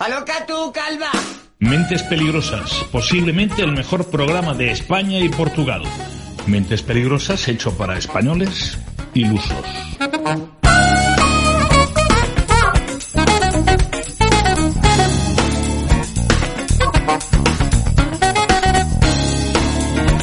¡Aloca tú, calva! Mentes Peligrosas, posiblemente el mejor programa de España y Portugal. Mentes Peligrosas hecho para españoles ilusos.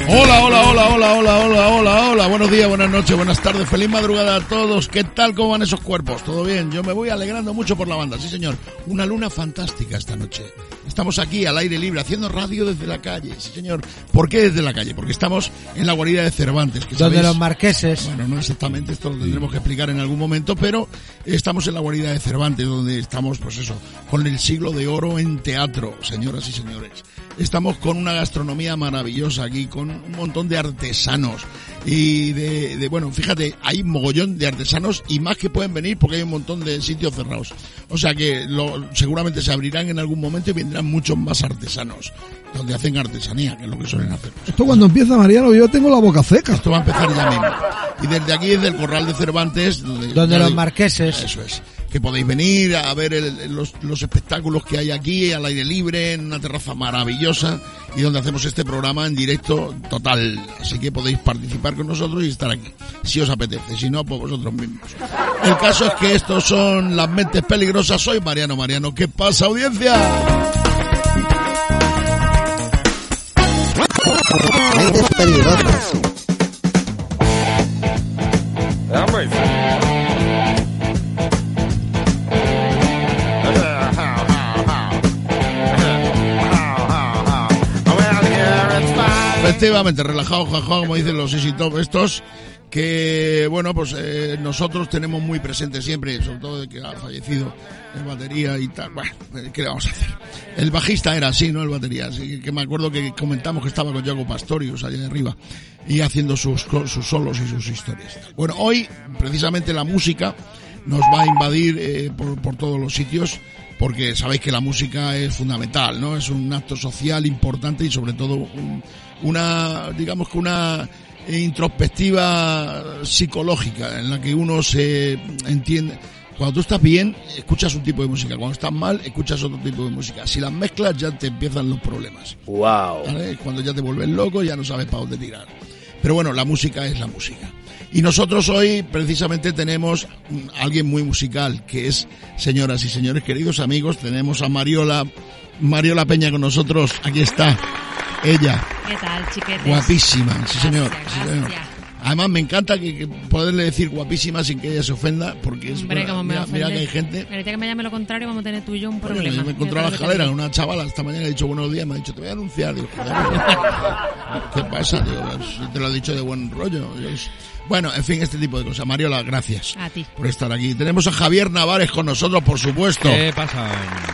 Hola, hola, hola, hola, hola, hola, hola, hola. Buenos días, buenas noches, buenas tardes, feliz madrugada a todos. ¿Qué tal? ¿Cómo van esos cuerpos? ¿Todo bien? Yo me voy alegrando mucho por la banda, sí señor. Una luna fantástica esta noche. Estamos aquí al aire libre, haciendo radio desde la calle, sí señor. ¿Por qué desde la calle? Porque estamos en la guarida de Cervantes. Que Donde los marqueses. Bueno, no exactamente, esto lo tendremos que explicar en algún momento, pero estamos en la guarida de Cervantes, donde estamos, pues eso, con el siglo de oro en teatro, señoras y señores. Estamos con una gastronomía maravillosa aquí, con un montón de artesanos y de, de- bueno, fíjate, hay mogollón de artesanos y más que pueden venir porque hay un montón de sitios cerrados. O sea que lo, seguramente se abrirán en algún momento y vendrán muchos más artesanos, donde hacen artesanía, que es lo que suelen hacer. Esto cuando empieza, Mariano, yo tengo la boca seca. Esto va a empezar ya mismo. Y desde aquí, desde el Corral de Cervantes, donde, Donde los digo, marqueses. Eso es. Que podéis venir a ver el- los, los espectáculos que hay aquí, al aire libre, en una terraza maravillosa, y donde hacemos este programa en directo total. Así que podéis participar con nosotros y estar aquí, si os apetece. Si no, pues vosotros mismos. El caso es que estos son las mentes peligrosas. Soy Mariano Mariano. ¿Qué pasa, audiencia? Mentes peligrosas. Efectivamente, relajado, jaja, como dicen los Easy estos, que bueno, pues eh, nosotros tenemos muy presente siempre, sobre todo de que ha fallecido el batería y tal. Bueno, eh, ¿qué le vamos a hacer? El bajista era así, ¿no? El batería, así que, me acuerdo que comentamos que estaba con Jaco Pastorius allá arriba y haciendo sus, sus solos y sus historias. Bueno, hoy precisamente la música nos va a invadir eh, por, por todos los sitios porque sabéis que la música es fundamental, ¿no? Es un acto social importante y sobre todo un- una, digamos que una introspectiva psicológica en la que uno se entiende. Cuando tú estás bien, escuchas un tipo de música. Cuando estás mal, escuchas otro tipo de música. Si las mezclas, ya te empiezan los problemas. Wow. ¿vale? Cuando ya te vuelves loco, ya no sabes para dónde tirar. Pero bueno, la música es la música. Y nosotros hoy precisamente tenemos a alguien muy musical, que es, señoras y señores, queridos amigos, tenemos a Mariola, Mariola Peña con nosotros. Aquí está. Ella, ¿Qué tal, chiquetes? guapísima, sí señor. Gracias, sí, señor. Además me encanta que, que poderle decir guapísima sin que ella se ofenda, porque es Hombre, mira, mira que hay gente Ahorita que me llame lo contrario, vamos a tener tú y yo un problema. yo me encontré a la escalera una chavala esta mañana ha dicho buenos días, me ha dicho, te voy a anunciar. Digo, ¿qué pasa? Si te lo he dicho de buen rollo. Yo Bueno, en fin, este tipo de cosas. Mariola, gracias A ti. por estar aquí. Tenemos a Javier Navares con nosotros, por supuesto. ¿Qué pasa?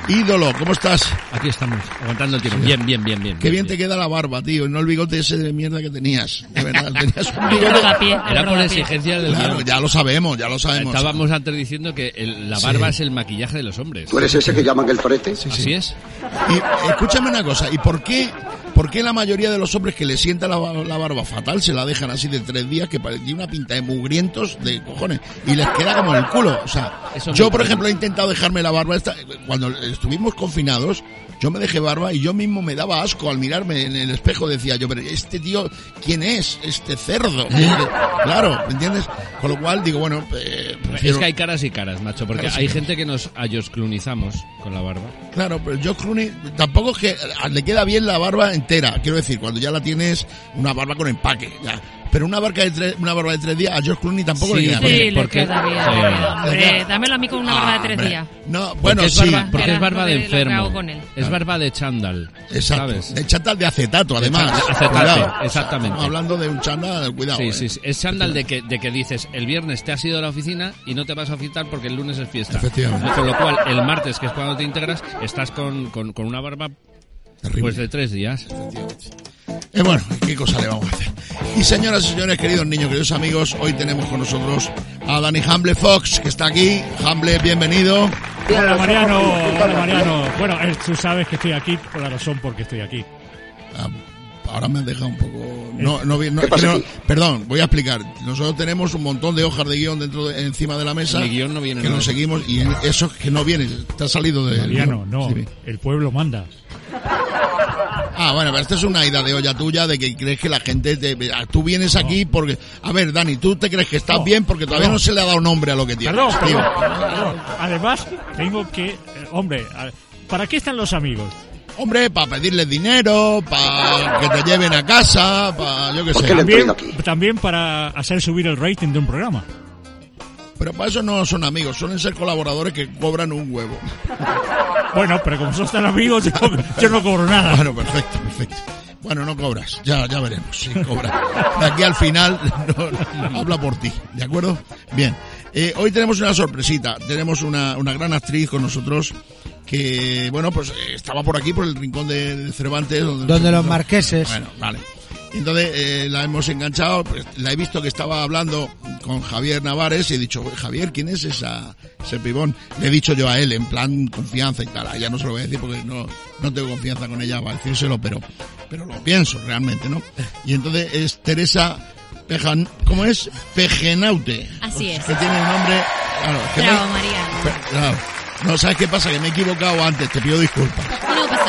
Ídolo, ¿cómo estás? Aquí estamos, aguantando el tiempo. Bien, bien, bien, bien. Qué bien te queda la barba, tío, y no el bigote ese de mierda que tenías. De verdad, tenías un bigote... Era por exigencia del Claro, ya lo sabemos, ya lo sabemos. Estábamos antes diciendo que el- la Sí. barba es el maquillaje de los hombres. ¿Tú eres ese que llaman el torete? Sí, sí. Así es. Y escúchame una cosa, ¿y por qué, por qué la mayoría de los hombres que le sienta la, la barba fatal se la dejan así de tres días que parecía una pinta de mugrientos de cojones y les queda como el culo? O sea, Eso yo por ejemplo he intentado dejarme la barba esta, cuando estuvimos confinados, yo me dejé barba y yo mismo me daba asco al mirarme en el espejo, decía yo, pero este tío, ¿quién es? Este cerdo. claro, ¿me entiendes? Con lo cual digo, bueno, eh, Es que hay caras y caras, macho, porque Caras hay gente que nos ayosclunizamos con la barba. Claro, pero George Clooney tampoco es que le queda bien la barba entera. Quiero decir, cuando ya la tienes una barba con empaque, ya. Pero una barca de tres, una barba de tres días a George Clooney tampoco Sí, le queda porque- Sí, bien. le porque- queda bien. sí. le queda, hombre. Le queda- Dámelo a mí con una barba de tres hombre. días. No, bueno, porque es sí. barba, porque es barba de enfermo. hago con él. Es barba de chándal. Exacto. ¿Sabes? De chándal de acetato, además. acetate, Cuidado. exactamente. Estamos hablando de un chándal, cuidado. Sí, eh. sí, sí. Es chándal de que, de que dices, el viernes te has ido a la oficina y no te vas a citar porque el lunes es fiesta. Efectivamente. Con lo cual, el martes, que es cuando te integras, estás con, con, con una barba Terrible. pues de tres días. Eh, bueno, ¿qué cosa le vamos a hacer? Y señoras y señores, queridos niños, queridos amigos, hoy tenemos con nosotros a Dani Hamble Fox, que está aquí. Hamble, bienvenido. Hola Mariano, hola Mariano. Bueno, eh, tú sabes que estoy aquí por la razón porque estoy aquí. Ah, ahora me has dejado un poco... No, no, no, no- perdón, voy a explicar. Nosotros tenemos un montón de hojas de guion dentro de- encima de la mesa. Mi guion no viene Que lo seguimos y en- eso que no viene, te ha salido de... Mariano, no, Sí. el pueblo manda. Ah, bueno, pero esta es una idea de olla tuya de que crees que la gente... te- tú vienes aquí porque... A ver, Dani, ¿tú te crees que estás No, bien? Porque todavía no. no se le ha dado nombre a lo que tienes. Perdón, tío. perdón, perdón. Además, tengo que... eh, hombre, ¿para qué están los amigos? Hombre, para pedirles dinero, para que te lleven a casa, para yo qué sé. También, también para hacer subir el rating de un programa. Pero para eso no son amigos, suelen ser colaboradores que cobran un huevo. Bueno, pero como son tan amigos, yo, yo no cobro nada. Bueno, perfecto, perfecto. Bueno, no cobras, ya, ya veremos si cobras. De aquí al final, no, habla por ti, ¿de acuerdo? Bien, Eh, hoy tenemos una sorpresita, tenemos una, una gran actriz con nosotros que, bueno, pues eh, estaba por aquí, por el rincón de, de Cervantes. Donde, Donde los marqueses. Bueno, vale. Entonces eh, la hemos enganchado, pues, la he visto que estaba hablando con Javier Navares y he dicho, "Oye, Javier, ¿quién es esa, ese pibón? Le he dicho yo a él, en plan confianza y tal. A ella no se lo voy a decir porque no, no tengo confianza con ella para decírselo, pero, pero lo pienso realmente, ¿no? Y entonces es Teresa Pejan, ¿cómo es? Pejenaute. Así es. Que tiene el nombre... Claro, que me- María. Claro. No, ¿sabes qué pasa? Que me he equivocado antes, te pido disculpas.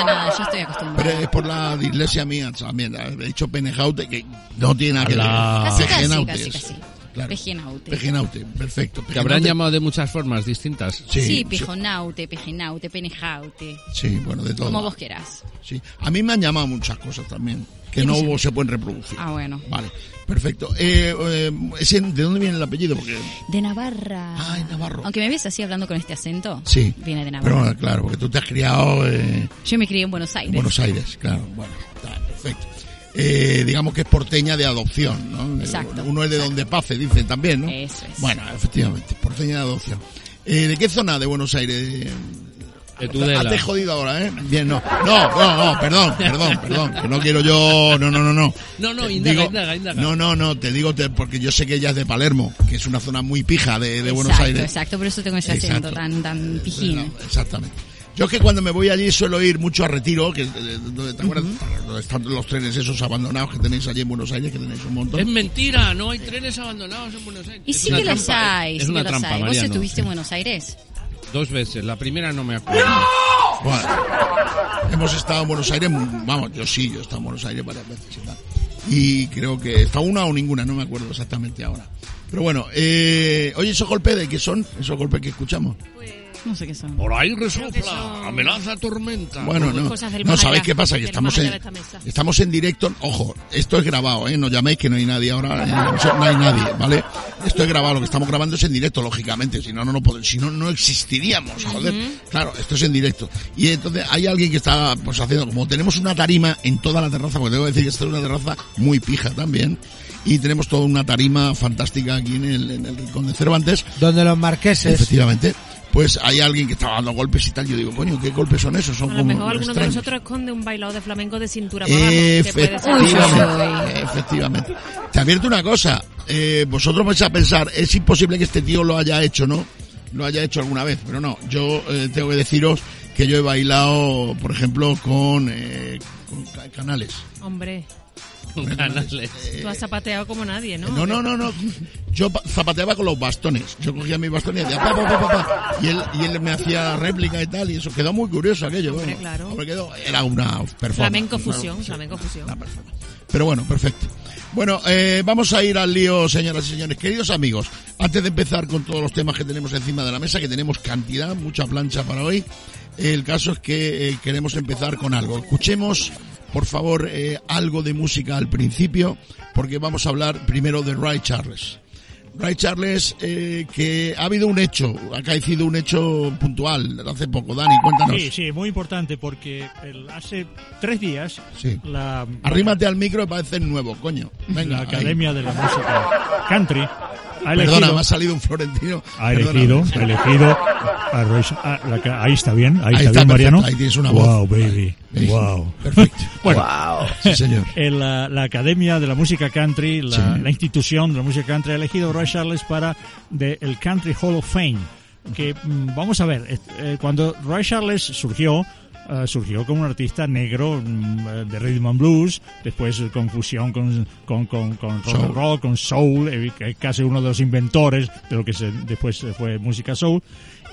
Nada, yo estoy Pero acostumbrada. es por la dislexia mía también. He dicho penejaute, que no tiene nada que ver. Casi, casi, casi, casi. Claro. Pejenaute. Pejenaute, perfecto. Que habrán llamado de muchas formas distintas. Sí, Sí, sí, pejonaute, pejenaute, penejaute. sí, bueno, de todo. Como vos querás. Sí. A mí me han llamado muchas cosas también, que ¿Qué no se pueden reproducir. Ah, bueno. Vale, perfecto. Eh, eh, ¿De dónde viene el apellido? Porque De Navarra. Ay, Navarro. Aunque me ves así hablando con este acento. Sí. Viene de Pero Navarra. bueno, claro, porque tú te has criado eh, Yo me crié en Buenos Aires. en Buenos Aires, claro. Bueno, está perfecto. Eh, digamos que es porteña de adopción, ¿no? Exacto, Uno es de donde pase, dicen también, ¿no? Eso es. Bueno, efectivamente, porteña de adopción. Eh, ¿De qué zona de Buenos Aires? De Tudela. Hazte jodido ahora, ¿eh? Bien, no. No, no, no, perdón, perdón, perdón. Que no quiero yo. No, no, no, no. No, no, Te indaga, digo- indaga, indaga. No, no, no, te digo te- porque yo sé que ella es de Palermo, que es una zona muy pija de, de Buenos Aires. exacto, por eso tengo ese acento Exacto. tan, tan pijín. No, exactamente. Yo es que cuando me voy allí suelo ir mucho a Retiro, que eh, donde, ¿te acuerdas? Donde están los trenes esos abandonados que tenéis allí en Buenos Aires, que tenéis un montón. Es mentira, no hay trenes abandonados en Buenos Aires. Y Es sí una que los trampa, hay, Es sí una que los trampa, hay. ¿Vos Mariano. estuviste en Buenos Aires? Dos veces, la primera no me acuerdo. Bueno, hemos estado en Buenos Aires, vamos, yo sí, yo he estado en Buenos Aires varias veces y tal. Y creo que está una o ninguna, no me acuerdo exactamente ahora. Pero bueno, eh, oye, esos golpes de qué son, esos golpes que escuchamos. No sé qué son. Por ahí resopla, son- amenaza tormenta. Bueno, no, cosas del no sabéis qué pasa, que estamos en, de esta mesa. estamos en directo, ojo, esto es grabado, ¿eh? no llaméis que no hay nadie ahora, no hay nadie, ¿vale? Esto es grabado, lo que estamos grabando es en directo, lógicamente, si no, no, no, si no, no existiríamos, joder. Claro, esto es en directo. Y entonces hay alguien que está, pues haciendo, como tenemos una tarima en toda la terraza, porque tengo que decir que esta es una terraza muy pija también, y tenemos toda una tarima fantástica aquí en el, en el rincón de Cervantes, Donde los marqueses. efectivamente. Pues hay alguien que estaba dando golpes y tal. Yo digo, coño, ¿qué golpes son esos? Son A lo mejor alguno de nosotros esconde un bailado de flamenco de cintura para. Efectivamente, efectivamente. Te advierto una cosa, eh, vosotros vais a pensar, es imposible que este tío lo haya hecho, ¿no? Lo haya hecho alguna vez, pero no, yo eh, tengo que deciros que yo he bailado, por ejemplo, con, eh, con ca- canales. Hombre, Canales. tú has zapateado como nadie, ¿no? No, no, no, no. Yo pa- zapateaba con los bastones. Yo cogía mis bastones y hacía pa, pa, pa, pa, pa. Y él, y él me hacía réplica y tal, y eso quedó muy curioso aquello. Hombre, bueno. claro. Hombre, quedó, era una performance. Flamenco fusión, flamenco una performance. Pero bueno, perfecto. Bueno, eh, vamos a ir al lío, señoras y señores. Queridos amigos, antes de empezar con todos los temas que tenemos encima de la mesa, que tenemos cantidad, mucha plancha para hoy, el caso es que eh, queremos empezar con algo. Escuchemos por favor, eh, algo de música al principio, porque vamos a hablar primero de Ray Charles. Ray Charles, eh, que ha habido un hecho, ha caído un hecho puntual hace poco. Dani, cuéntanos. Sí, sí, muy importante porque el- hace tres días Sí. la, Arrímate al micro y parece nuevo, coño. Venga, la ahí. Academia de la Música Country ha Perdona, me ha salido un florentino. ha elegido, ha elegido ah, ca- ahí está bien, ahí, Ahí está, está, bien, Mariano. ahí tienes una voz. Wow, baby, Sí. wow. Perfecto. Bueno, Sí, señor. el, la, la Academia de la Música Country, la, Sí. la institución de la música country, ha elegido a Roy Charles para de, el Country Hall of Fame. Que mm, vamos a ver, eh, eh, cuando Roy Charles surgió, eh, surgió como un artista negro mm, de rhythm and blues, después eh, con fusión con, con, con, con rock, and Soul. roll, con soul, eh, casi uno de los inventores de lo que se, después fue música soul.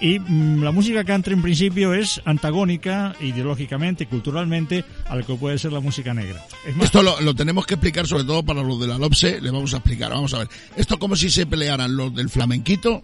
Y mm, la música country en principio es antagónica ideológicamente, culturalmente, a lo que puede ser la música negra. Es Esto lo, lo tenemos que explicar sobre todo para los de la LOPSE, le vamos a explicar, vamos a ver. Esto es como si se pelearan los del flamenquito,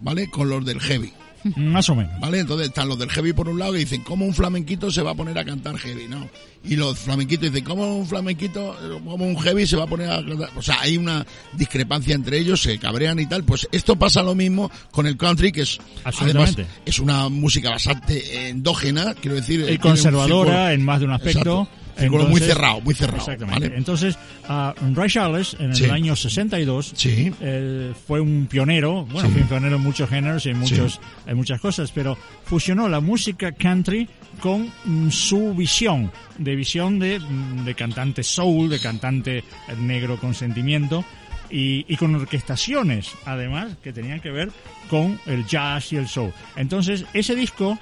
¿vale? Con los del heavy, más o menos. ¿vale? Entonces están los del heavy por un lado que dicen, ¿cómo un flamenquito se va a poner a cantar heavy? No. Y los flamenquitos dicen, ¿cómo un flamenquito, como un heavy se va a poner a cantar? O sea, hay una discrepancia entre ellos, se cabrean y tal. Pues esto pasa lo mismo con el country, que es, además, es una música bastante endógena, quiero decir. eh, y conservadora en más de un aspecto. Exacto. Círculo muy cerrado, muy cerrado, Exactamente. ¿vale? Entonces, ah, Ray Charles, en el Sí. año 62, Sí. eh, fue un pionero, bueno, Sí. fue un pionero en muchos géneros y en, muchos, en muchas cosas, pero fusionó la música country con mm, su visión, de visión de, mm, de cantante soul, de cantante eh, negro con sentimiento, y, y con orquestaciones, además, que tenían que ver con el jazz y el soul. Entonces, ese disco,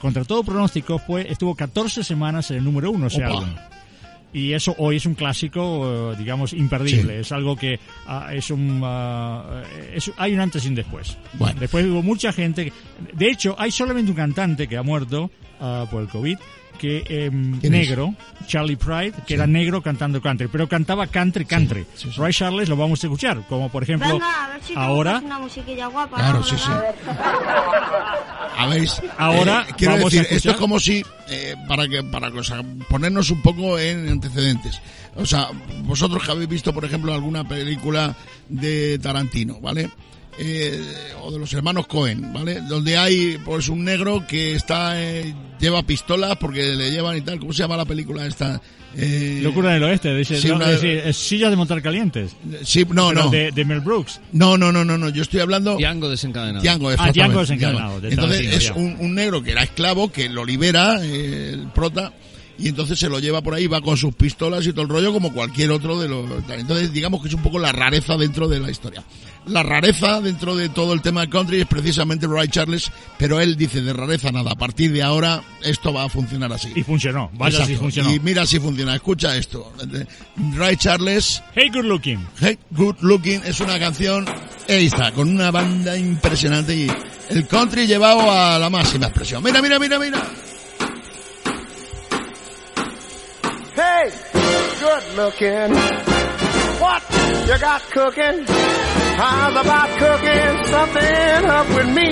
contra todo pronóstico, fue estuvo 14 semanas en el número uno, ese álbum. Y eso hoy es un clásico, eh, digamos, imperdible. Sí. Es algo que ah, es un... ah, es- hay un antes y un después. Bueno. Después hubo mucha gente... que- de hecho, hay solamente un cantante que ha muerto ah, por el COVID, que em, negro, Charlie Pride, que era negro cantando country, pero cantaba country, country. sí, sí. Ray Charles lo vamos a escuchar, como por ejemplo Venga, a ver si te ahora... buscas una musiquilla guapa. Claro, sí, sí. A ver, Ahora eh, quiero vamos a decir, escuchar- esto es como si, eh, para que, para o sea, ponernos un poco en antecedentes. O sea, vosotros que habéis visto, por ejemplo, alguna película de Tarantino, ¿vale? Eh, o de los hermanos Cohen, ¿vale? Donde hay, pues, un negro que está, eh, lleva pistolas porque le llevan y tal. ¿Cómo se llama la película esta? Eh, Locura en el oeste, dice, sí, no, una- es es sillas de montar calientes. Sí, no, no. De, de Mel Brooks. No, no, no, no, no. Yo estoy hablando. Django desencadenado. Django, Ah, Django desencadenado, de Entonces es un, un negro que era esclavo, que lo libera eh, el prota, y entonces se lo lleva por ahí, va con sus pistolas y todo el rollo como cualquier otro de los... Entonces digamos que es un poco la rareza dentro de la historia. La rareza dentro de todo el tema de country es precisamente Ray Charles, pero él dice de rareza nada, a partir de ahora esto va a funcionar así. Y funcionó, vaya si funcionó. Y mira si funciona, escucha esto. Ray Charles, Hey, good looking. Hey Good Looking es una canción, ahí está, con una banda impresionante y el country llevado a la máxima expresión. Mira, mira, mira, mira. Good looking. What you got cooking? How's about cooking something up with me?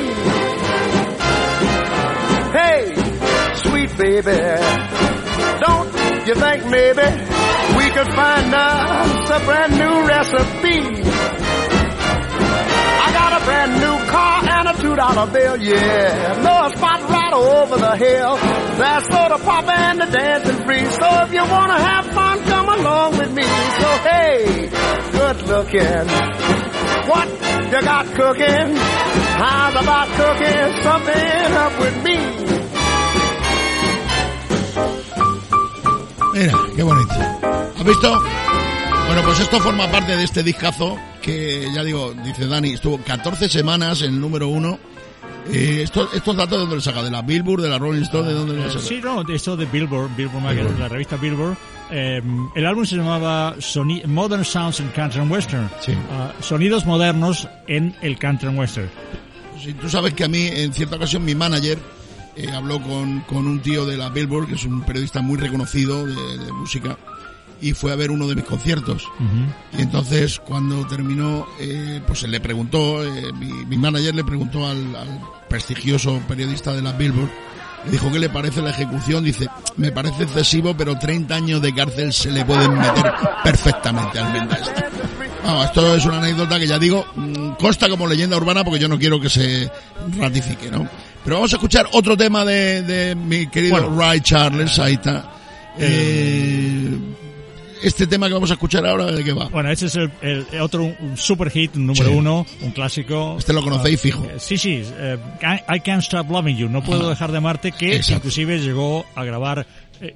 Hey, sweet baby, don't you think maybe we could find us a brand new recipe? I got a brand new car and a two dollar bill, yeah. No spot right over the hill. That's soda pop and the dancing free. So if you wanna have fun, good looking. What you got cooking? How's about cooking something up with me? Mira, qué bonito. ¿Has visto? Bueno, pues esto forma parte de este discazo que, ya digo, dice Dani, estuvo 14 semanas en el número uno. Eh, estos, ¿Estos datos de dónde los saca? ¿De la Billboard, de la Rolling Stone? ¿De dónde los saca? Sí, no, eso de Billboard, Billboard Magazine, Billboard. la revista Billboard. Eh, el álbum se llamaba Soni- Modern Sounds in Country and Western. Sí. Ah, sonidos modernos en el Country and Western. Sí, tú sabes que a mí, en cierta ocasión, mi manager eh, habló con, con un tío de la Billboard, que es un periodista muy reconocido de, de música, y fue a ver uno de mis conciertos. Y entonces, cuando terminó, eh, pues él le preguntó, eh, mi, mi manager le preguntó al, al prestigioso periodista de la Billboard, le dijo qué le parece la ejecución, dice, me parece excesivo, pero 30 años de cárcel se le pueden meter perfectamente al Menda este. Vamos, esto es una anécdota que ya digo, mm, consta como leyenda urbana porque yo no quiero que se ratifique, ¿no? Pero vamos a escuchar otro tema de, de mi querido Bueno. Ray Charles, ahí está. Eh, este tema que vamos a escuchar ahora, ¿de qué va? Bueno, este es el, el otro un super hit, un número Sí. uno, un clásico. Este lo conocéis fijo. Eh, Sí, sí, eh, I, I Can't Stop Loving You, no puedo Ah. dejar de amarte, que Exacto. inclusive llegó a grabar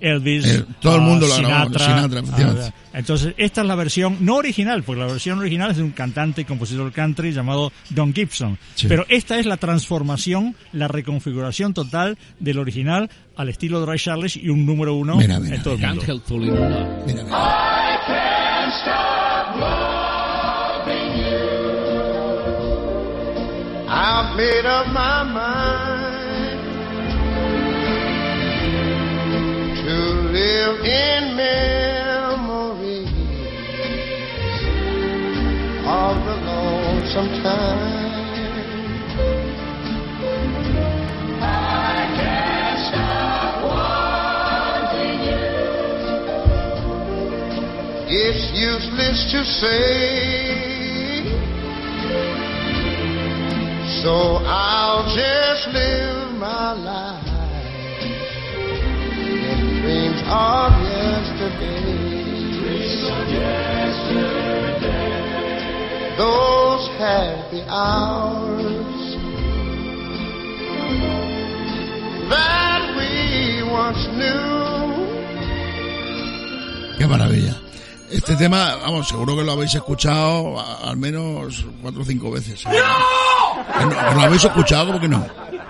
Elvis, Eh, todo el mundo lo ha grabado, Sinatra, Sinatra, efectivamente. a- entonces, esta es la versión no original, porque la versión original es de un cantante y compositor country llamado Don Gibson. Sí. Pero esta es la transformación, la reconfiguración total del original al estilo de Ray Charles y un número uno Mira, mira, en todo el Can't mundo. help falling in love. Mira, mira. In memories of the lonesome time. I can't stop wanting you. It's useless to say. So I'll just live my life in dreams of happy hours that we once knew. Qué maravilla. Este tema, vamos, seguro que lo habéis escuchado a- al menos cuatro o cinco veces. ¿eh? No, lo habéis escuchado, como que no.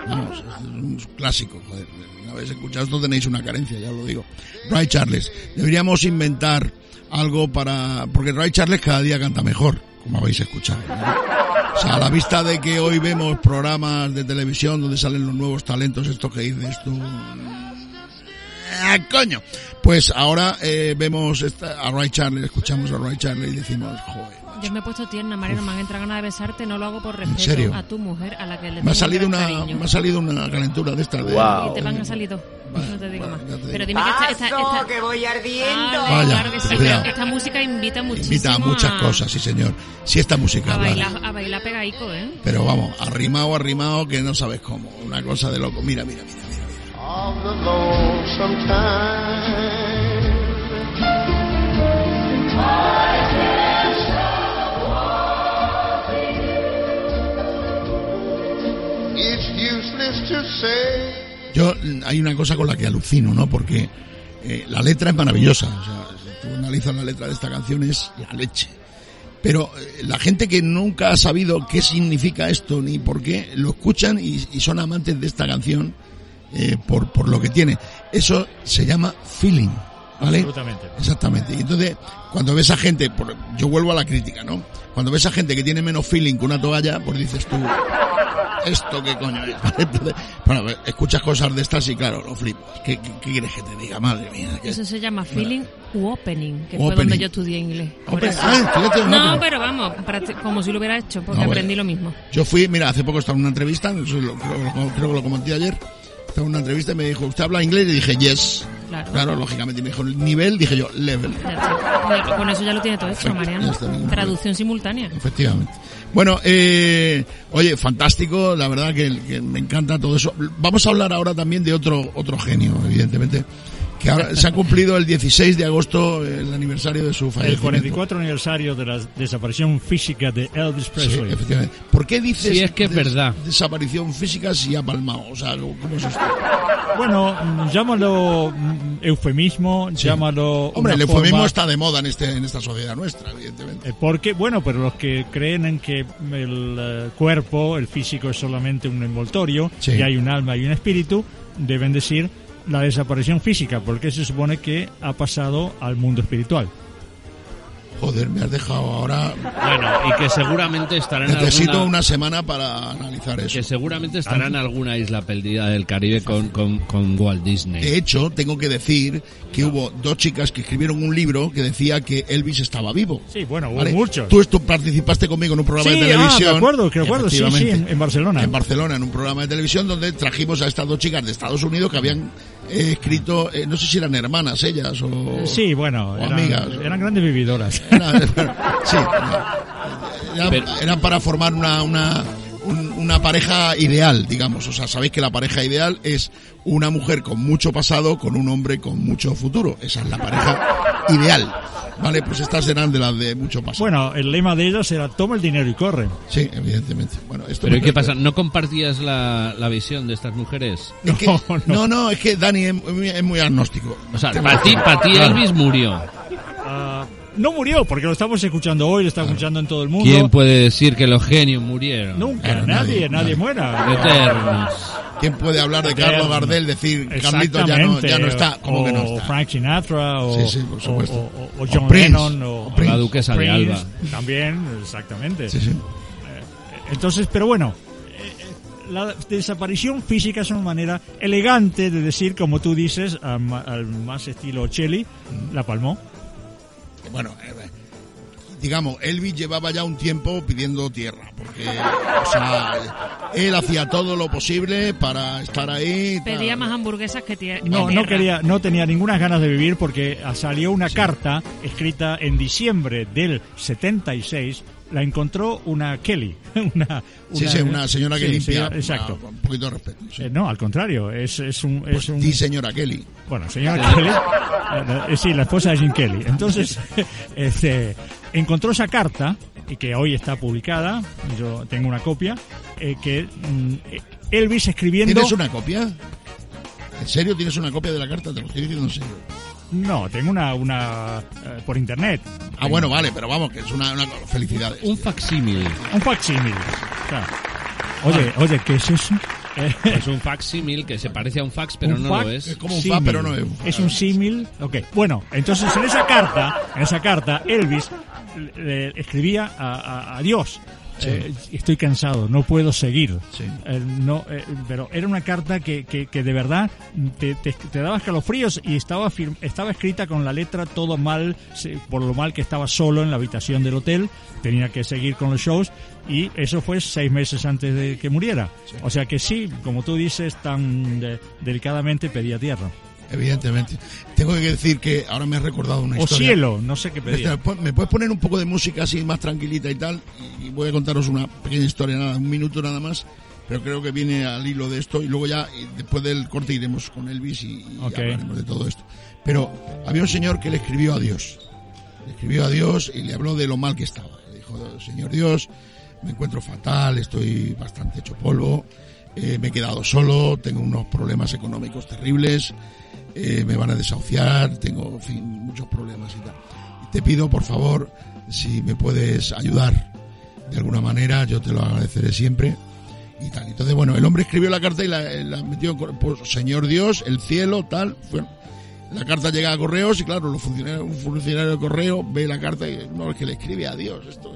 Vamos, es un clásico, joder. Lo habéis escuchado, esto tenéis una carencia, ya os lo digo. Ray Charles, deberíamos inventar algo para... Porque Ray Charles cada día canta mejor, como habéis escuchado. ¿no? O sea, a la vista de que hoy vemos programas de televisión donde salen los nuevos talentos, estos que dices tú... ¡Ah, coño! Pues ahora eh, vemos a Ray Charles, escuchamos a Ray Charles y decimos, joder, Yo me he puesto tierna, Mariano, me han entrado ganas de besarte, no lo hago por respeto serio? a tu mujer, a la que le tengo me ha salido una, cariño. me ha salido una calentura de estas de... Y te van a salir dos, no te digo más. ya te digo. Pero dime que esta, esta, esta- que voy ardiendo. Vale, Vaya, claro que sí, cuidado. pero esta música invita muchísimo Invita a muchas cosas, sí señor. Si esta música a bailar, a bailar pegaico, ¿eh? Pero vamos, arrimado, arrimado, que no sabes cómo. Una cosa de loco. Mira, mira, mira. mira. of Yo, hay una cosa con la que alucino, ¿no? Porque eh, la letra es maravillosa. O sea, si tú analizas la letra de esta canción es la leche. Pero eh, la gente que nunca ha sabido qué significa esto ni por qué, lo escuchan y, y son amantes de esta canción eh, por, por lo que tiene. Eso se llama feeling, ¿vale? Absolutamente. Exactamente. Y entonces, cuando ves a gente, por- yo vuelvo a la crítica, ¿no? Cuando ves a gente que tiene menos feeling que una toalla, pues dices tú, ¿esto qué coño es? Entonces, bueno, escuchas cosas de estas y claro, lo flipas. ¿Qué, qué, qué quieres que te diga? Madre mía. ¿qué- Eso se llama feeling u opening, que fue donde yo estudié inglés. Open- ah, no, pero- vamos, como si lo hubiera hecho, porque No, bueno. aprendí lo mismo. Yo fui, mira, hace poco estaba en una entrevista, creo, creo que lo comenté ayer, en una entrevista y me dijo, ¿usted habla inglés? Y dije, yes. Claro. lógicamente. Y me dijo, nivel, dije yo, level. Ya, Con eso ya lo tiene todo hecho, Perfecto, Mariano. Traducción simultánea. Efectivamente. Bueno, eh, oye, fantástico, la verdad que, que me encanta todo eso. Vamos a hablar ahora también de otro, otro genio, evidentemente, que ahora se ha cumplido el 16 de agosto el aniversario de su El fallecimiento. 44 aniversario de la desaparición física de Elvis Sí, Presley. efectivamente. ¿Por qué dices Sí, es que es des- verdad. desaparición física si ha palmado? O sea, ¿cómo es esto? Bueno, llámalo mm, eufemismo, llámalo. Hombre, el eufemismo forma- está de moda en, este, en esta sociedad nuestra, evidentemente. Eh, Porque, bueno, pero los que creen en que el eh, cuerpo, el físico es solamente un envoltorio, Sí. y hay un alma y un espíritu, deben decir la desaparición física, porque se supone que ha pasado al mundo espiritual. Joder, me has dejado ahora. Bueno, y que seguramente estará en Necesito alguna... una semana para analizar eso. Que seguramente estará en alguna isla perdida del Caribe con, con, con Walt Disney. De hecho, tengo que decir que hubo dos chicas que escribieron un libro que decía que Elvis estaba vivo. Sí, bueno, hubo ¿Vale? muchos. Tú, tú participaste conmigo en un programa Sí, de ah, televisión. de acuerdo, que acuerdo, sí, sí, en- en Barcelona. En Barcelona, en un programa de televisión donde trajimos a estas dos chicas de Estados Unidos que habían eh, escrito, eh, no sé si eran hermanas ellas o, Sí, bueno, o eran, amigas. eran grandes vividoras. sí, eran, eran para formar una, una, un- una pareja ideal, digamos. O sea, sabéis que la pareja ideal es una mujer con mucho pasado con un hombre con mucho futuro. Esa es la pareja ideal. Vale, pues estas eran de las de mucho pasado. Bueno, el lema de ellas era toma el dinero y corre. Sí, evidentemente. Bueno, esto Pero ¿y me- qué pasa? ¿No compartías la, la visión de estas mujeres? Es que- no, no, es que Dani es muy, es muy agnóstico. O sea, para ti, para ti Claro. Elvis murió. Ah, no murió, porque lo estamos escuchando hoy, lo está escuchando en todo el mundo. ¿Quién puede decir que los genios murieron? Nunca, nadie, nadie, muera. Eternos. ¿Quién puede hablar de Carlos Gardel, decir Carlitos ya no, Exactamente, ya no está? ¿Cómo o que no está? Frank Sinatra, o, Sí, sí, por supuesto. o- o- o John O Prince, Lennon, o, o Prince. La duquesa de Alba. También, exactamente. Sí, sí. Eh, Entonces, pero bueno, eh, la desaparición física es una manera elegante de decir, como tú dices, a ma- al más estilo Chelly, la palmó. Bueno, eh, digamos, Elvis llevaba ya un tiempo pidiendo tierra, porque, o sea, él hacía todo lo posible para estar ahí. tal. Pedía más hamburguesas que tie- No, no tierra. quería, no tenía ninguna ganas de vivir porque salió una carta escrita en diciembre del 76. La encontró una Kelly, una, Sí, sí, una señora que sí, limpia. señora- exacto. Un poquito de respeto. sí. Eh, no, al contrario, es, es un, es un Sí, señora Kelly. Bueno, señora Kelly. eh, sí, la esposa de Jim Kelly. Entonces, este, encontró esa carta, y que hoy está publicada, yo tengo una copia, eh, que mm, Elvis escribiendo... ¿Tienes una copia? ¿En serio tienes una copia de la carta? Te lo estoy diciendo en serio. No, tengo una, una eh, por internet. Ah, bueno, vale, pero vamos, que es una, una felicidades. Un facsímil. Un facsímil. Claro. Oye, oye, ¿qué es eso? Eh, Es un facsímil que se parece a un fax, pero un no fac- lo es. Es como un símil. fa, pero no es. Es un símil. Ok. Bueno, entonces en esa carta, en esa carta, Elvis le- le escribía a, a- a Dios. Eh, estoy cansado, no puedo seguir. Sí. Eh, no, eh, pero era una carta que, que, que de verdad te, te, te daba escalofríos y estaba, fir- estaba escrita con la letra todo mal, por lo mal que estaba solo en la habitación del hotel, tenía que seguir con los shows y eso fue seis meses antes de que muriera. O sea que sí, como tú dices, tan eh, delicadamente pedía tierra. Evidentemente. Tengo que decir que ahora me has recordado una O historia. cielo, no sé qué pedía. ¿Me puedes poner un poco de música así más tranquilita y tal? Y voy a contaros una pequeña historia, nada, un minuto nada más, pero creo que viene al hilo de esto y luego ya, y después del corte iremos con Elvis y, hablaremos de todo esto. Pero había un señor que le escribió a Dios. Le escribió a Dios y le habló de lo mal que estaba. Le dijo, Señor Dios, me encuentro fatal, estoy bastante hecho polvo, eh, me he quedado solo, tengo unos problemas económicos terribles, eh, me van a desahuciar, tengo, en fin, muchos problemas y tal. Te pido, por favor, si me puedes ayudar de alguna manera, yo te lo agradeceré siempre. Y tal. Entonces, bueno, el hombre escribió la carta y la, la metió, pues, Señor Dios, el cielo, tal. Bueno, la carta llega a correos y claro, los funcionarios, un funcionario de correo ve la carta y no, es que le escribe a Dios esto.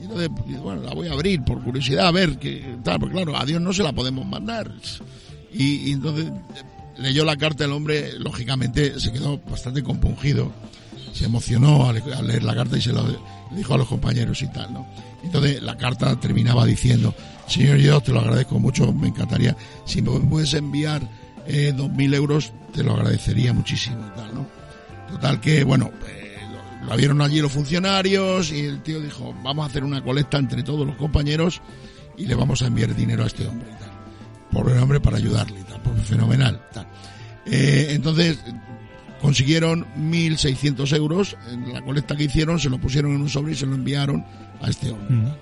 Y entonces, bueno, la voy a abrir por curiosidad a ver qué tal, porque claro, a Dios no se la podemos mandar. Y, y entonces leyó la carta el hombre, lógicamente se quedó bastante compungido, se emocionó al, al leer la carta y se lo dijo a los compañeros y tal, ¿no? Entonces la carta terminaba diciendo, Señor Dios, te lo agradezco mucho, me encantaría, si me puedes enviar eh, dos mil euros, te lo agradecería muchísimo y tal, ¿no? Total que, bueno, eh, lo, lo vieron allí los funcionarios y el tío dijo, vamos a hacer una colecta entre todos los compañeros y le vamos a enviar dinero a este hombre y tal. Pobre hombre para ayudarle y tal, pues fenomenal, tal. Eh, entonces, consiguieron 1.600 euros en la colecta que hicieron, se lo pusieron en un sobre y se lo enviaron a este hombre. Mm.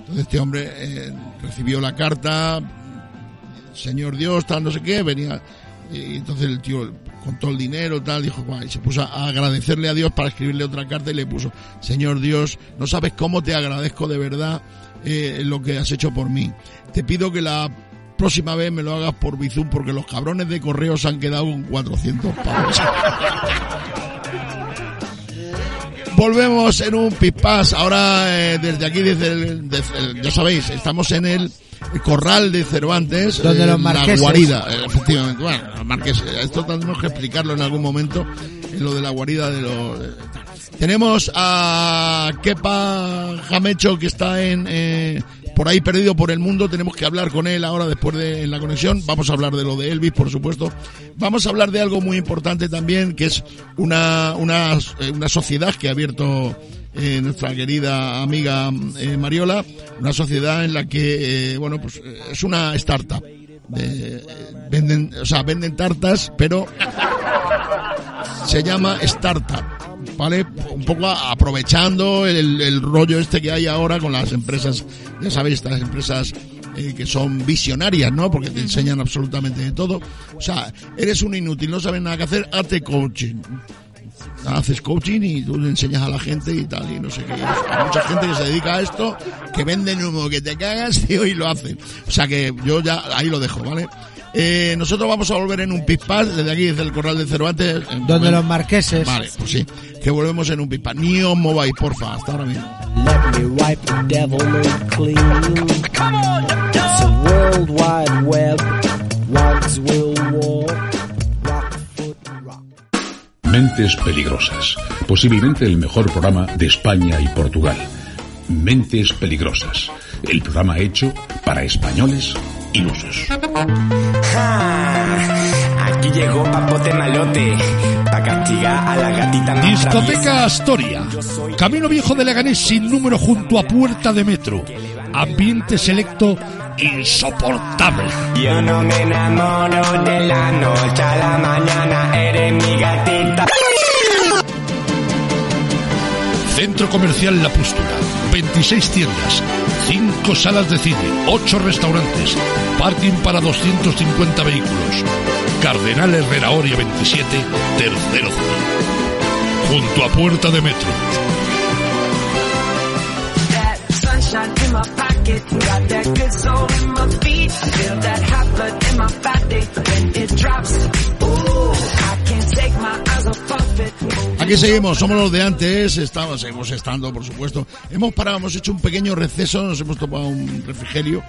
Entonces este hombre eh, recibió la carta, Señor Dios, tal, no sé qué, venía, y entonces el tío contó el dinero, tal, dijo, y se puso a agradecerle a Dios para escribirle otra carta y le puso, Señor Dios, no sabes cómo te agradezco de verdad eh, lo que has hecho por mí. Te pido que la próxima vez me lo hagas por Bizum porque los cabrones de correo se han quedado con 400 pavos. volvemos en un pispás. Ahora, eh, desde aquí, desde el- desde el- ya sabéis, estamos en el corral de Cervantes. Donde eh, los La marqueses. guarida, eh, efectivamente. Bueno, los marqueses. Esto tendremos que explicarlo en algún momento, en lo de la guarida de los... eh, tenemos a Kepa Jamecho que está en... por ahí perdido por el mundo, tenemos que hablar con él ahora después de la conexión. Vamos a hablar de lo de Elvis, por supuesto. Vamos a hablar de algo muy importante también, que es una, una, eh, una sociedad que ha abierto eh, nuestra querida amiga eh, Mariola, una sociedad en la que, bueno, pues es una startup. De- venden, o sea, venden tartas, pero se llama startup. ¿Vale? Un poco aprovechando el, el rollo este que hay ahora con las empresas, ya sabéis, estas empresas eh, que son visionarias, ¿no? Porque te enseñan absolutamente de todo. O sea, eres un inútil, no sabes nada que hacer, hazte coaching. Haces coaching y tú le enseñas a la gente y tal, y no sé qué. Hay mucha gente que se dedica a esto, que venden humo, que te cagas, tío, y lo hacen. O sea que yo ya ahí lo dejo, ¿vale? Eh, nosotros vamos a volver en un pispás, desde aquí, desde el Corral de Cervantes. en- Donde los marqueses. Vale, pues sí, que volvemos en un pispás. Ni os mováis, porfa, hasta ahora mismo. Let me wipe the devil clean. It's a world wide web. Wags will walk. Rock foot rock. Mentes Peligrosas, posiblemente el mejor programa de España y Portugal. Mentes Peligrosas, el programa hecho para españoles ilusos. Aquí llegó Papote Malote, pa' castigar a la gatita más Discoteca Astoria. Camino Viejo de Leganés sin número junto a Puerta de Metro. Ambiente selecto insoportable. Yo no me enamoro de la noche a la mañana, eres mi gatita. Centro Comercial La Pústula. 26 tiendas, 5 salas de cine, 8 restaurantes, parking para 250 vehículos. Cardenal Herrera Oria 27, tercero. Junto a Puerta de Metro. Aquí seguimos, somos los de antes, estamos, seguimos estando, por supuesto. Hemos parado, hemos hecho un pequeño receso, nos hemos tomado un refrigerio,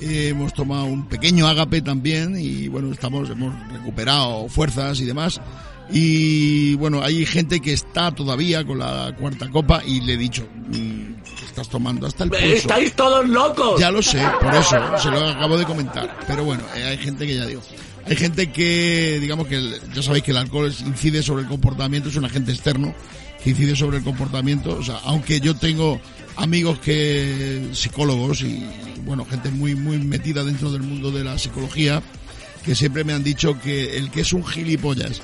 eh, hemos tomado un pequeño ágape también y bueno, estamos, hemos recuperado fuerzas y demás. Y bueno, hay gente que está todavía con la cuarta copa y le he dicho, mm, ¿qué estás tomando hasta el pulso. ¡Estáis todos locos! Ya lo sé, por eso, se lo acabo de comentar. Pero bueno, eh, hay gente que ya digo. Hay gente que, digamos que, ya sabéis que el alcohol incide sobre el comportamiento, es un agente externo que incide sobre el comportamiento. O sea, aunque yo tengo amigos que, psicólogos y, bueno, gente muy, muy metida dentro del mundo de la psicología, que siempre me han dicho que el que es un gilipollas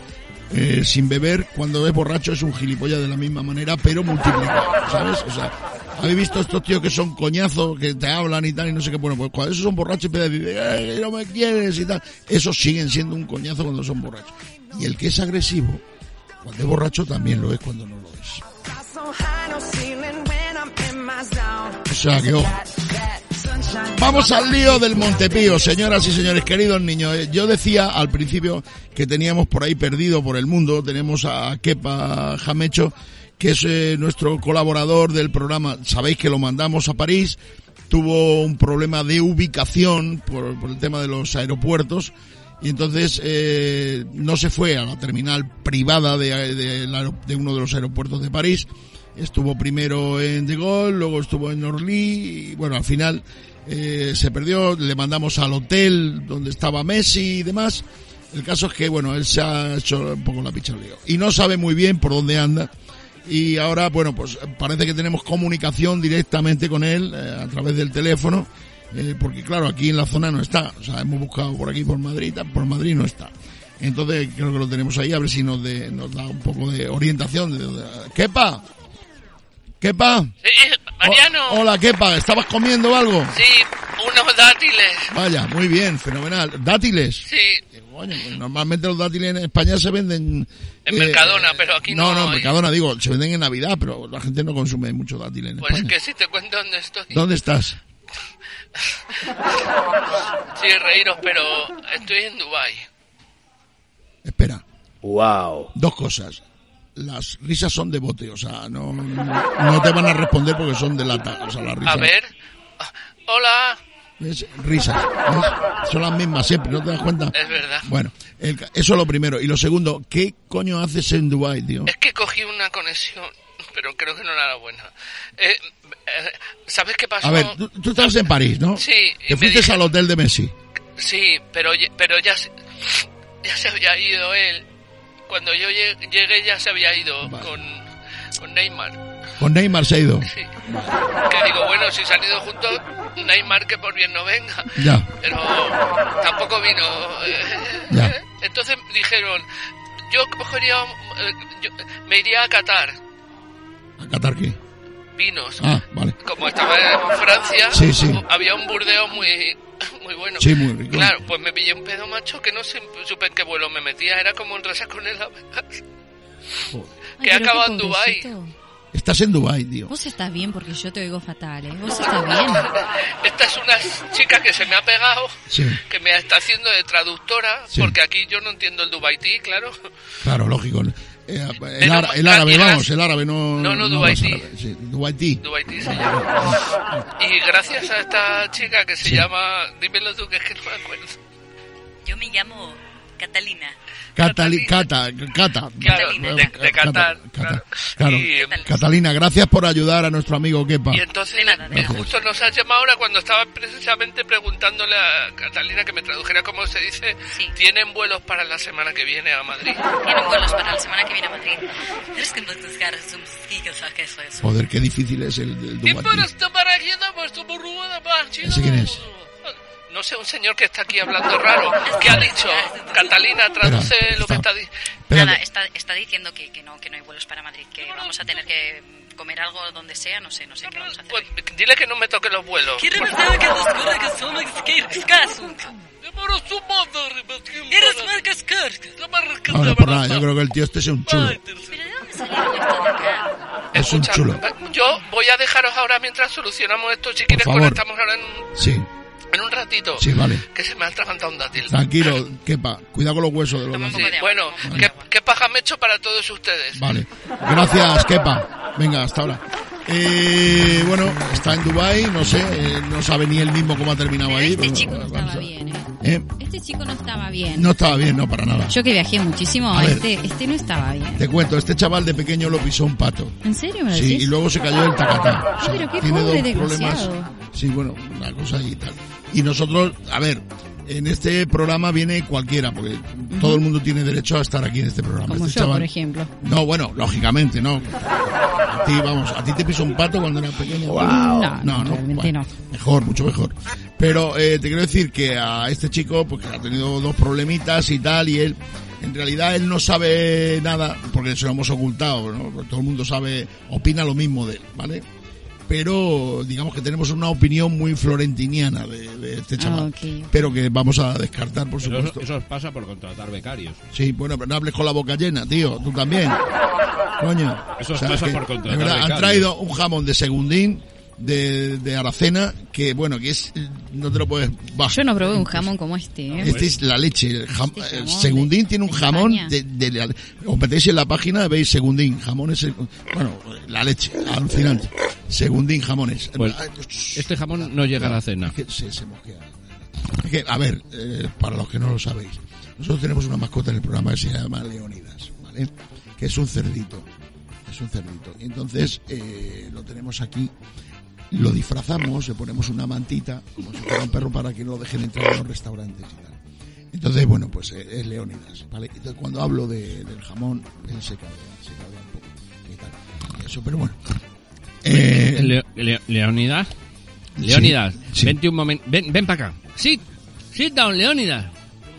eh, sin beber, cuando es borracho es un gilipollas de la misma manera, pero multiplicado, ¿sabes? O sea, ¿habéis visto estos tíos que son coñazos, que te hablan y tal y no sé qué? Bueno, pues cuando esos son borrachos y a decir, "Eh, no me quieres y tal, esos siguen siendo un coñazo cuando son borrachos. Y el que es agresivo, cuando es borracho también lo es cuando no lo es. O sea que. Vamos al lío del Montepío, señoras y señores, queridos niños. Eh, Yo decía al principio que teníamos por ahí perdido por el mundo, tenemos a Kepa Jamecho, que es eh, nuestro colaborador del programa. Sabéis que lo mandamos a París, tuvo un problema de ubicación por, por el tema de los aeropuertos y entonces eh, no se fue a la terminal privada de, de de uno de los aeropuertos de París. Estuvo primero en De Gaulle, luego estuvo en Orly y bueno, al final eh, se perdió, le mandamos al hotel donde estaba Messi y demás. El caso es que, bueno, él se ha hecho un poco la picha al lío. Y no sabe muy bien por dónde anda. Y ahora, bueno, pues parece que tenemos comunicación directamente con él eh, a través del teléfono. eh, porque claro, aquí en la zona no está. O sea, hemos buscado por aquí, por Madrid, por Madrid no está. Entonces creo que lo tenemos ahí, a ver si nos, de- nos da un poco de orientación. De, de-. ¿Quepa? Sí, Mariano. O- hola, ¿quepa? ¿Estabas comiendo algo? Sí, unos dátiles. Vaya, muy bien, fenomenal. ¿Dátiles? Sí, Coño, pues normalmente los dátiles en España se venden... en eh, Mercadona, pero aquí no. No, no, en. Mercadona digo, se venden en Navidad, pero la gente no consume mucho dátiles en Pues España. que si te cuento dónde estoy. ¿Dónde estás? Sí, reíros, pero estoy en Dubai. Espera. Wow. Dos cosas. Las risas son de bote, o sea, no, no te van a responder porque son de lata, o sea, las risas. A ver. Hola. ¿Ves? Risas, ¿ves? Son las mismas siempre, ¿no te das cuenta? Es verdad. Bueno, el eso es lo primero. Y lo segundo, ¿qué coño haces en Dubai, tío? Es que cogí una conexión, pero creo que no era la buena. Eh, eh, ¿Sabes qué pasó? A ver, tú, tú estabas en París, ¿no? Sí, Te fuiste dije- al hotel de Messi. Sí, pero, pero ya, se- ya se había ido él. Cuando yo lle- llegué ya se había ido con, con Neymar. Con Neymar se ha ido. Sí. Que digo, bueno, si se han ido juntos, Neymar que por bien no venga. Ya. Pero tampoco vino. eh, Ya. Entonces dijeron, yo cogería, eh, yo- me iría a Qatar, ¿A Qatar qué? vinos. Ah, vale. Como estaba en Francia, Sí, sí. había un burdeo muy, muy bueno. Sí, muy rico. Claro, pues me pillé un pedo macho que no sé- supe en qué vuelo me metía, era como un resaco en el Que pero acabado en Dubai. pobrecito. Estás en Dubai, tío. Vos estás bien porque yo te oigo fatal, ¿eh? Vos estás bien. Esta es una chica que se me ha pegado, Sí, que me está haciendo de traductora, Sí. porque aquí yo no entiendo el Dubaití, claro. claro, lógico. Eh, el, Pero, ara- el árabe, gracias. vamos, el árabe, no... No, no, Dubaití. árabes, sí, Dubaití. Dubaití se llama. Y gracias a esta chica que se Sí. llama, dímelo tú que es que no me acuerdo. Yo me llamo Catalina. Catali- Cata, Cata. Claro, de, de Qatar. Cata, Claro. Y, Catalina, gracias por ayudar a nuestro amigo Kepa. y entonces eh, justo nos has llamado ahora cuando estaba precisamente preguntándole a Catalina que me tradujera cómo se dice, tienen vuelos para la semana que viene a Madrid. Tienen vuelos para la semana que viene a Madrid. Eres que me buscar un sticker, o que eso es. Joder, qué difícil es el, el Y Dubaití. por esto para aquí no, pues. ¿Ese quién es? No sé, un señor que está aquí hablando raro. ¿Qué ha dicho? Catalina, traduce lo que está diciendo. Nada, está, está diciendo que, que no que no hay vuelos para Madrid, que vamos a tener que comer algo donde sea, no sé, no sé qué vamos a hacer. Pues dile que no me toque los vuelos. Ahora, por nada, yo creo que el tío este es un chulo. Es un chulo. Yo voy a dejaros ahora mientras solucionamos esto. Si quieres, favor. conectamos ahora en, Sí, en un ratito. Sí, vale. Que se me ha atragantado un dátil. tranquilo, Kepa. Cuidado con los huesos de los Sí, dátiles. bueno, ¿qué, qué paja me he hecho para todos ustedes? Vale. Gracias, Kepa. Venga, hasta ahora. Eh, bueno, está en Dubai, no sé, eh, no sabe ni él mismo cómo ha terminado ahí. Este pero- chico no estaba bien, ¿eh? ¿Eh? Este chico no estaba bien. No estaba bien, no, para nada. Yo que viajé muchísimo, A ver. este, este no estaba bien. Te cuento, este chaval de pequeño lo pisó un pato. ¿En serio me lo Sí, decís? y luego se cayó del tacatá. O sea, pero qué tiene pobre dos problemas. Sí, bueno, una cosa y tal. Y nosotros, a ver, en este programa viene cualquiera, porque todo el mundo tiene derecho a estar aquí en este programa. Como Este yo, chaval- por ejemplo. No, bueno, lógicamente, no. A ti, vamos, a ti te pisó un pato cuando eras pequeño. No, no, no, no. Mejor, mucho mejor. Pero eh, te quiero decir que a este chico, pues que ha tenido dos problemitas y tal, y él, en realidad él no sabe nada, porque se lo hemos ocultado, ¿no? Todo el mundo sabe, opina lo mismo de él, ¿vale? Pero digamos que tenemos una opinión muy florentiniana de, de este chaval, Ah, ok. pero que vamos a descartar, por Pero supuesto. eso, eso pasa por contratar becarios. Sí, bueno, pero no hables con la boca llena, tío. Tú también. Coño. Eso O sea, pasa es que, por contratar verdad, han becarios. traído un jamón de segundín de, de Aracena que, bueno, que es. No te lo puedes. bah. Yo no probé un jamón como este, ¿eh? Este es la leche. El jam- Este el jamón segundín tiene un de jamón de, de la- Os metéis en la página, veis segundín. Jamones. Bueno, la leche. Alucinante. Segundín jamones. Pues, este jamón no llega a la cena. Es que se, se mosquea. Es que, a ver, eh, para los que no lo sabéis, nosotros tenemos una mascota en el programa que se llama Leonidas, ¿vale? Que es un cerdito. Es un cerdito. Y entonces eh, lo tenemos aquí, lo disfrazamos, le ponemos una mantita, como si fuera un perro para que no lo dejen entrar en los restaurantes y tal. Entonces, bueno, pues eh, es Leonidas, ¿vale? Entonces, cuando hablo de- del jamón, él se cabrea, se cabrea un poco y tal. Eso, pero bueno. Eh, Le- Le- Leonidas. Leonidas, sí. vente un momento. Ven, ven para acá. Sit. Sit down, Leonidas.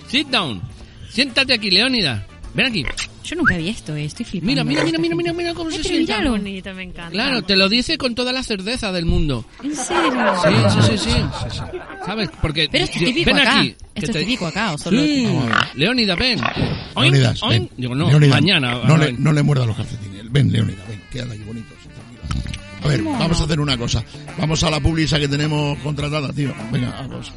Sit down. Siéntate aquí, Leonidas. Ven aquí. Yo nunca vi esto, eh. Estoy flipando. Mira, mira, mira, mira, mira, mira cómo Ay, se pero sienta. míralo. bonito, me encanta. Claro, te lo dice con toda la cerveza del mundo. ¿En serio? Sí, sí, sí, sí. ¿Sabes? Porque Pero esto es típico ven acá. aquí. Esto que es te- típico acá, o solo Sí. aquí. Leonidas, ven. Oink. ven. Digo, no, mañana. No le, no le muerdas los calcetines. Ven, Leonidas, ven, quédate aquí bonito. A ver, vamos a hacer una cosa. Vamos a la publicidad que tenemos contratada, tío. Venga, vamos.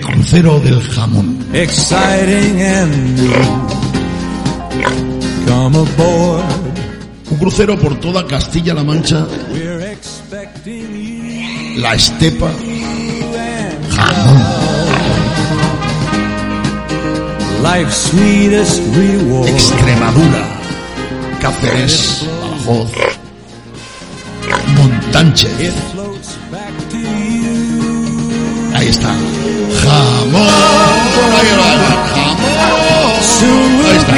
Crucero del jamón. exciting and new. Come aboard, Un crucero por toda Castilla-La Mancha, we're expecting you. la estepa, jamón. Life's sweetest reward. Extremadura, Cáceres, Badajoz, Montánchez. Ahí está. Jamón. Ahí va, jamón. Ahí está.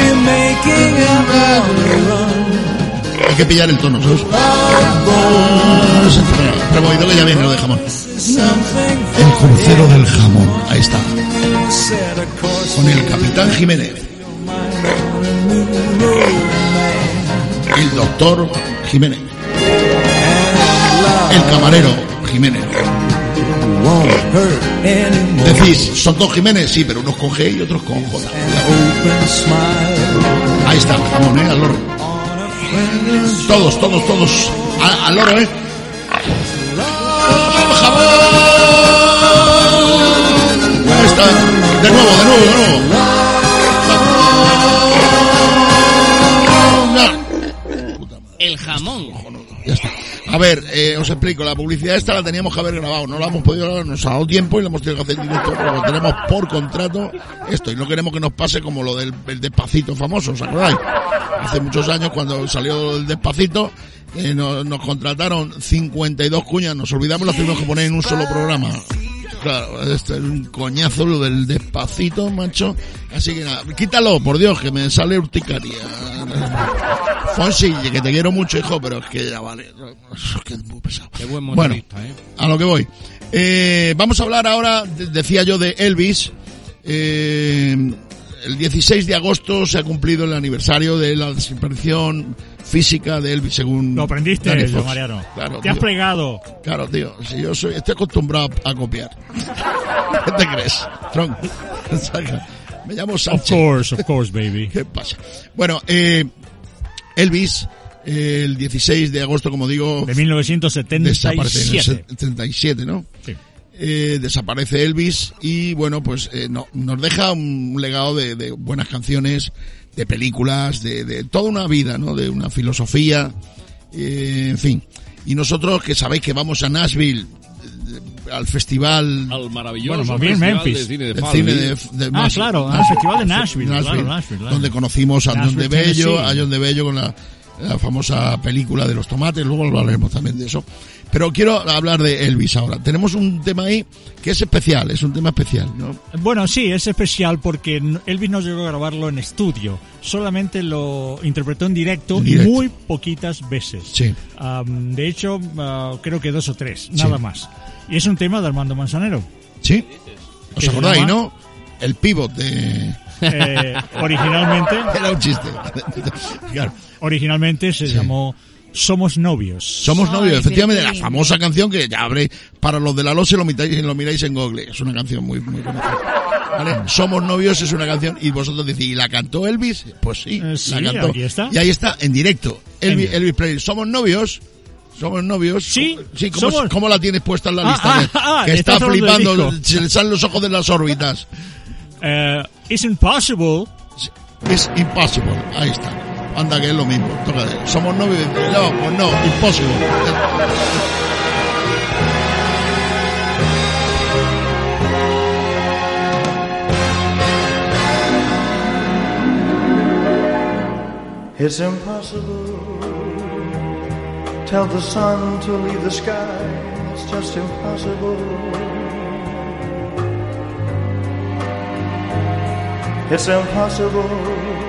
Hay que pillar el tono, ¿sabes? Removido que ya viene lo de jamón. El crucero del jamón. Ahí está. Con el capitán Jiménez. El doctor Jiménez. El camarero Jiménez. Decís, ¿son dos Jiménez? Sí, pero unos con G y otros con J. Ahí está, jamón, ¿eh? Al loro. Todos, todos, todos. A- Al loro, ¿eh? Ahí está. De nuevo, de nuevo, de nuevo. El jamón. Ya está. A ver, eh, os explico, la publicidad esta la teníamos que haber grabado, no la hemos podido grabar, nos ha dado tiempo y la hemos tenido que hacer directo, pero tenemos por contrato esto, y no queremos que nos pase como lo del el despacito famoso, ¿os acordáis? Hace muchos años cuando salió el despacito, eh, nos, nos contrataron 52 cuñas, nos olvidamos, las tuvimos que poner en un solo programa. Claro, esto es un coñazo lo del despacito, macho. Así que nada, quítalo, por Dios, que me sale urticaria. Fonsi, que te quiero mucho, hijo, pero es que ya vale. Es que es muy pesado. Qué buen Bueno, ¿eh? a lo que voy. Eh, vamos a hablar ahora, de- decía yo, de Elvis. Eh, el 16 de agosto se ha cumplido el aniversario de la desaparición física de Elvis, según. Lo aprendiste, yo. Mariano. Claro, Te has plegado. Claro, tío. Si yo soy, estoy acostumbrado a copiar. ¿Qué te crees? Saca. Me llamo Of Sánchez. course, of course, baby. ¿Qué pasa? Bueno, eh, Elvis, eh, el 16 de agosto, como digo, De 1977. desaparece en el se- 77, ¿no? Eh, desaparece Elvis y bueno, pues eh, no, nos deja un legado de, de buenas canciones, de películas, de, de toda una vida, ¿no? De una filosofía, eh, en fin. Y nosotros que sabéis que vamos a Nashville eh, al festival Al maravilloso Bueno, más bien Festival Memphis. de cine de del Falmouth. cine de, de Ah, Nashville. claro, al Festival de Nashville, claro, Nashville, claro. donde conocimos a John de Bello, a John de Bello con la, la famosa película de los tomates, luego hablaremos también de eso. Pero quiero hablar de Elvis ahora. Tenemos un tema ahí que es especial, es un tema especial, ¿no? Bueno, sí, es especial porque Elvis no llegó a grabarlo en estudio. Solamente lo interpretó en directo, En directo. muy poquitas veces. Sí. Am, de hecho, ah, creo que dos o tres, Sí. nada más. Y es un tema de Armando Manzanero. ¿Sí? ¿Os ¿Qué se acordáis, llama? no? El pivot de... Eh, originalmente, Era un chiste. Claro. originalmente se llamó Somos Novios. Somos novios, efectivamente, la famosa canción que ya habréis, para los de la LOSE lo miráis, lo miráis en Google, es una canción muy, muy conocida. ¿Vale? Somos novios es una canción y vosotros decís, ¿y la cantó Elvis? Pues sí, Eh, sí, la cantó. aquí está. Y ahí está, en directo. Elvis. Elvis Presley, ¿somos novios? ¿Somos novios? Sí, sí ¿cómo, somos. cómo la tienes puesta en la Ah, lista? ah, que ah, que está flipando, se le salen los ojos de las órbitas. Eh, it's impossible. Es impossible, ahí está. Anda que es lo mismo, tócate. Somos novios, no, pues no, impossible. It's impossible. Tell the sun to leave the sky. It's just impossible. It's impossible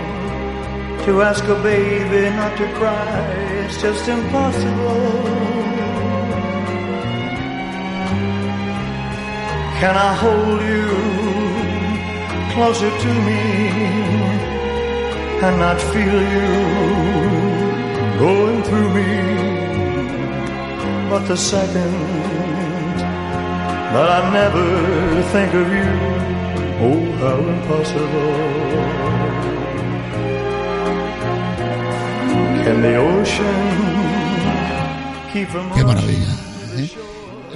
to ask a baby not to cry. It's just impossible. Can I hold you closer to me? and not feel you going through me. But the second that I never think of you, oh, how impossible. Qué maravilla. ¿eh?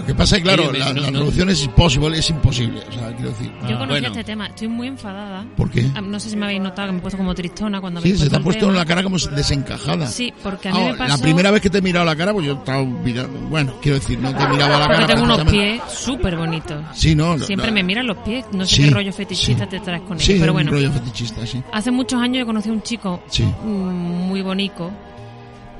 Lo que pasa es que, claro, la, no- la no- traducción es imposible, es imposible. O sea, quiero decir. Yo conocí bueno. este tema, estoy muy enfadada. ¿Por qué? Ah, No sé si me habéis notado que me he puesto como tristona cuando Sí, se te ha puesto en la cara como desencajada. Sí, porque a mí Ah, me pasó... La primera vez que te he mirado la cara, pues yo estaba mirando. Bueno, quiero decir, no te miraba la Porque cara. tengo unos pies súper bonitos. Sí, no, Siempre no. me miran los pies. No sé Sí, qué rollo fetichista te traes con ellos. Sí, pero bueno, rollo fetichista, sí. hace muchos años yo conocí a un chico Sí. mm, muy bonito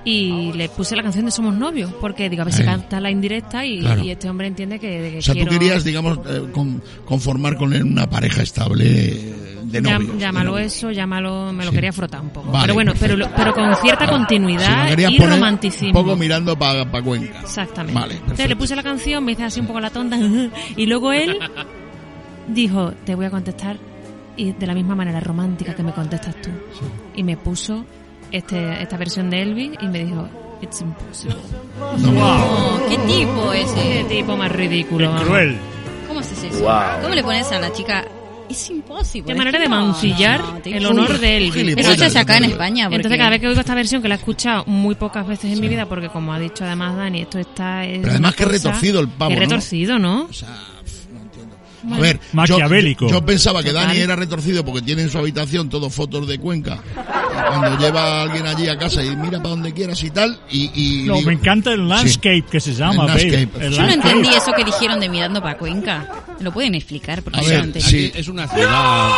y le puse la canción de Somos Novios. Porque digo, a ver si canta la indirecta y, Claro. y este hombre entiende que, que O sea, quiero... tú querías, digamos, eh, con- conformar con él una pareja estable eh, de novios. llámalo de novios. eso, llámalo, me lo Sí. quería frotar un poco. Vale, pero bueno, pero, perfecto. pero con cierta continuidad y poner romanticismo. Un poco mirando para Cuenca. Exactamente. Vale, Entonces le puse la canción, me hice así un poco la tonta y luego él dijo, te voy a contestar y de la misma manera romántica que me contestas tú. Y me puso este, esta versión de Elvis y me dijo, it's impossible. Oh, ¿Qué tipo ese? Qué tipo más ridículo. vamos. Cruel. ¿Cómo haces eso? Wow. ¿Cómo le pones a la chica? Es imposible. Qué manera de No, mancillar no, te- el honor de Elvis. Eso se hace acá en España. Porque... Entonces cada vez que oigo esta versión, que la he escuchado muy pocas veces en mi vida, porque como ha dicho además Dani, esto está... es Pero además que retorcido el pavo, que ¿no? retorcido, ¿no? A ver, yo- Maquiavélico. Yo, pensaba que. Dani era retorcido porque tiene en su habitación todo fotos de Cuenca. Cuando lleva a alguien allí a casa y mira para donde quieras y tal. Y, y No, digo- me encanta el landscape que se llama, El babe. El Yo no entendí eso que dijeron de mirando para Cuenca. ¿Lo pueden explicar? Porque A yo ver, no entendí. sí. Es una ciudad.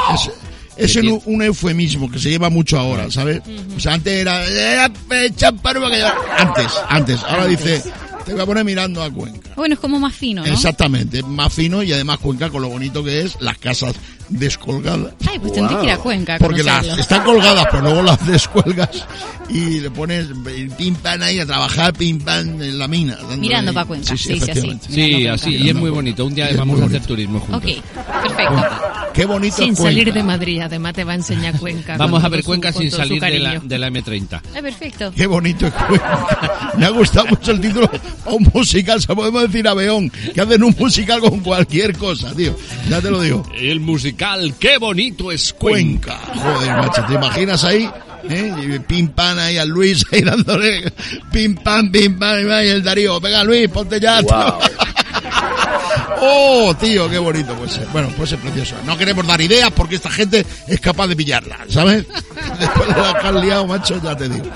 Es, es un, un eufemismo que se lleva mucho ahora, ¿sabes? O sea, antes era... "Eh, eh, champaro", que yo- Antes, antes. Ahora Antes. dice... Te voy a poner mirando a Cuenca. Bueno, es como más fino, ¿no? Exactamente, más fino y además Cuenca con lo bonito que es, las casas descolgadas. Ay, pues tendré que ir a Cuenca a Porque las están colgadas, pero luego las descuelgas y le pones el pim pam ahí a trabajar pim pam en la mina. Mirando ahí. pa' Cuenca, Sí, sí, dice así. Sí, así, y es muy bonito. Un día vamos a hacer turismo juntos. Ok, perfecto. Qué bonito Sin es salir Cuenca. de Madrid, además te va a enseñar Cuenca. Vamos a ver su- Cuenca sin salir de la, de la M30. Ah, perfecto. Qué bonito es Cuenca. Me ha gustado mucho el título. Un musical, se podemos decir a Beón, que hacen un musical con cualquier cosa, tío. Ya te lo digo. El musical, qué bonito es Cuenca. Cuenca. Joder, macho, ¿te imaginas ahí? ¿Eh? Y pim pam ahí al Luis ahí dándole pim pam, pim pam, y el Darío, venga Luis, ponte ya. tío. oh, tío, qué bonito puede ser. Bueno, puede ser precioso. No queremos dar ideas porque esta gente es capaz de pillarla, ¿sabes? Después de la que han liado, macho, ya te digo.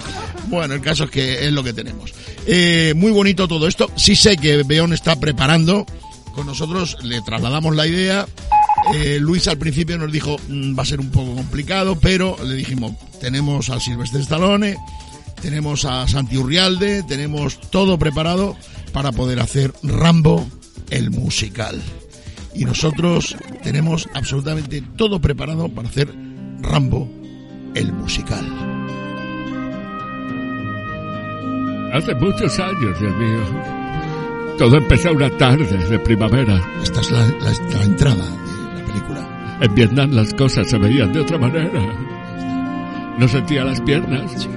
Bueno, el caso es que es lo que tenemos. Eh, muy bonito todo esto. Sí sé que Beón está preparando. Con nosotros le trasladamos la idea. Eh, Luis al principio nos dijo "Mm, va a ser un poco complicado, pero le dijimos tenemos al Silvestre Stallone, tenemos a Santi Urrialde, tenemos todo preparado para poder hacer Rambo el musical. Y nosotros tenemos absolutamente todo preparado para hacer Rambo el musical. Hace muchos años, Dios mío. Todo empezó una tarde de primavera. Esta es la, la- la entrada de la película. En Vietnam las cosas se veían de otra manera. No sentía las piernas.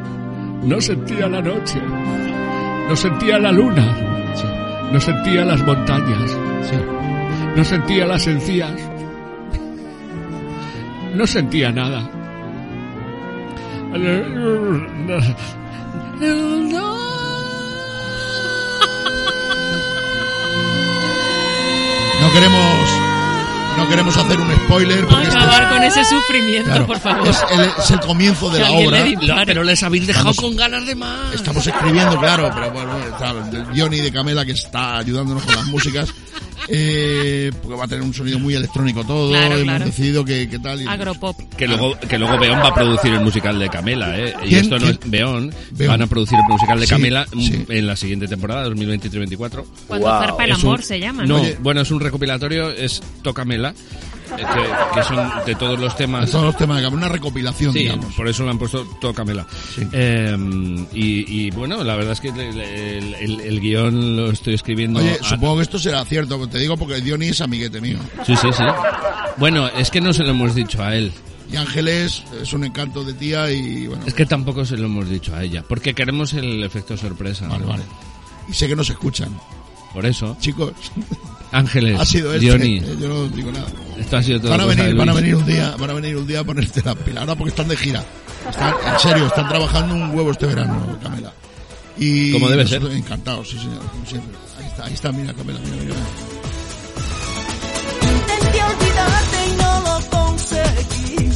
No sentía la noche. No sentía la luna. No sentía las montañas. No sentía las encías. No sentía nada. No queremos no queremos hacer un spoiler porque este Acabar es- con ese sufrimiento, Claro, por favor. Es el, es el comienzo de la obra. le. Pero les habéis dejado Estamos- con ganas de más. Estamos escribiendo, claro, pero bueno, claro, el Johnny de Camela que está ayudándonos con las músicas, eh, porque va a tener un sonido muy electrónico todo, Claro, hemos claro. decidido que, que tal. y- Agropop. Que luego, que luego Beón va a producir el musical de Camela, ¿eh? Y esto no ¿Quién? es Beón. Beón. Van a producir el musical de Sí, Camela sí. en la siguiente temporada, 2023-2024. Cuando zarpa el Es un- amor se llama, ¿no? No, Oye. bueno, es un recopilatorio, es Tocamela, que, que son de todos los temas. De todos los temas una recopilación, Sí, digamos. por eso le han puesto Tocamela. Eh, y, y bueno, la verdad es que el, el- el- el guion lo estoy escribiendo. Oye, a- supongo que esto será cierto, te digo porque Johnny es amiguete mío. Sí, sí, sí. Bueno, es que no se lo hemos dicho a él. Y Ángeles es un encanto de tía y bueno. Es que tampoco se lo hemos dicho a ella, porque queremos el efecto sorpresa. Vale, vale. Y sé que nos escuchan. Por eso. Chicos. Ángeles, Ha sido este, Diony. eh, yo no digo nada. Esto ha sido todo Van a venir, van a venir un día, van a venir un día a ponerte las pilas. Ahora porque están de gira. Están, en serio, están trabajando un huevo este verano, Camela. Y Como debe ser. Encantados, sí, señor, como siempre. Ahí está, ahí está, mira, Camila, mira, mira. Intenté olvidarte y no lo conseguí.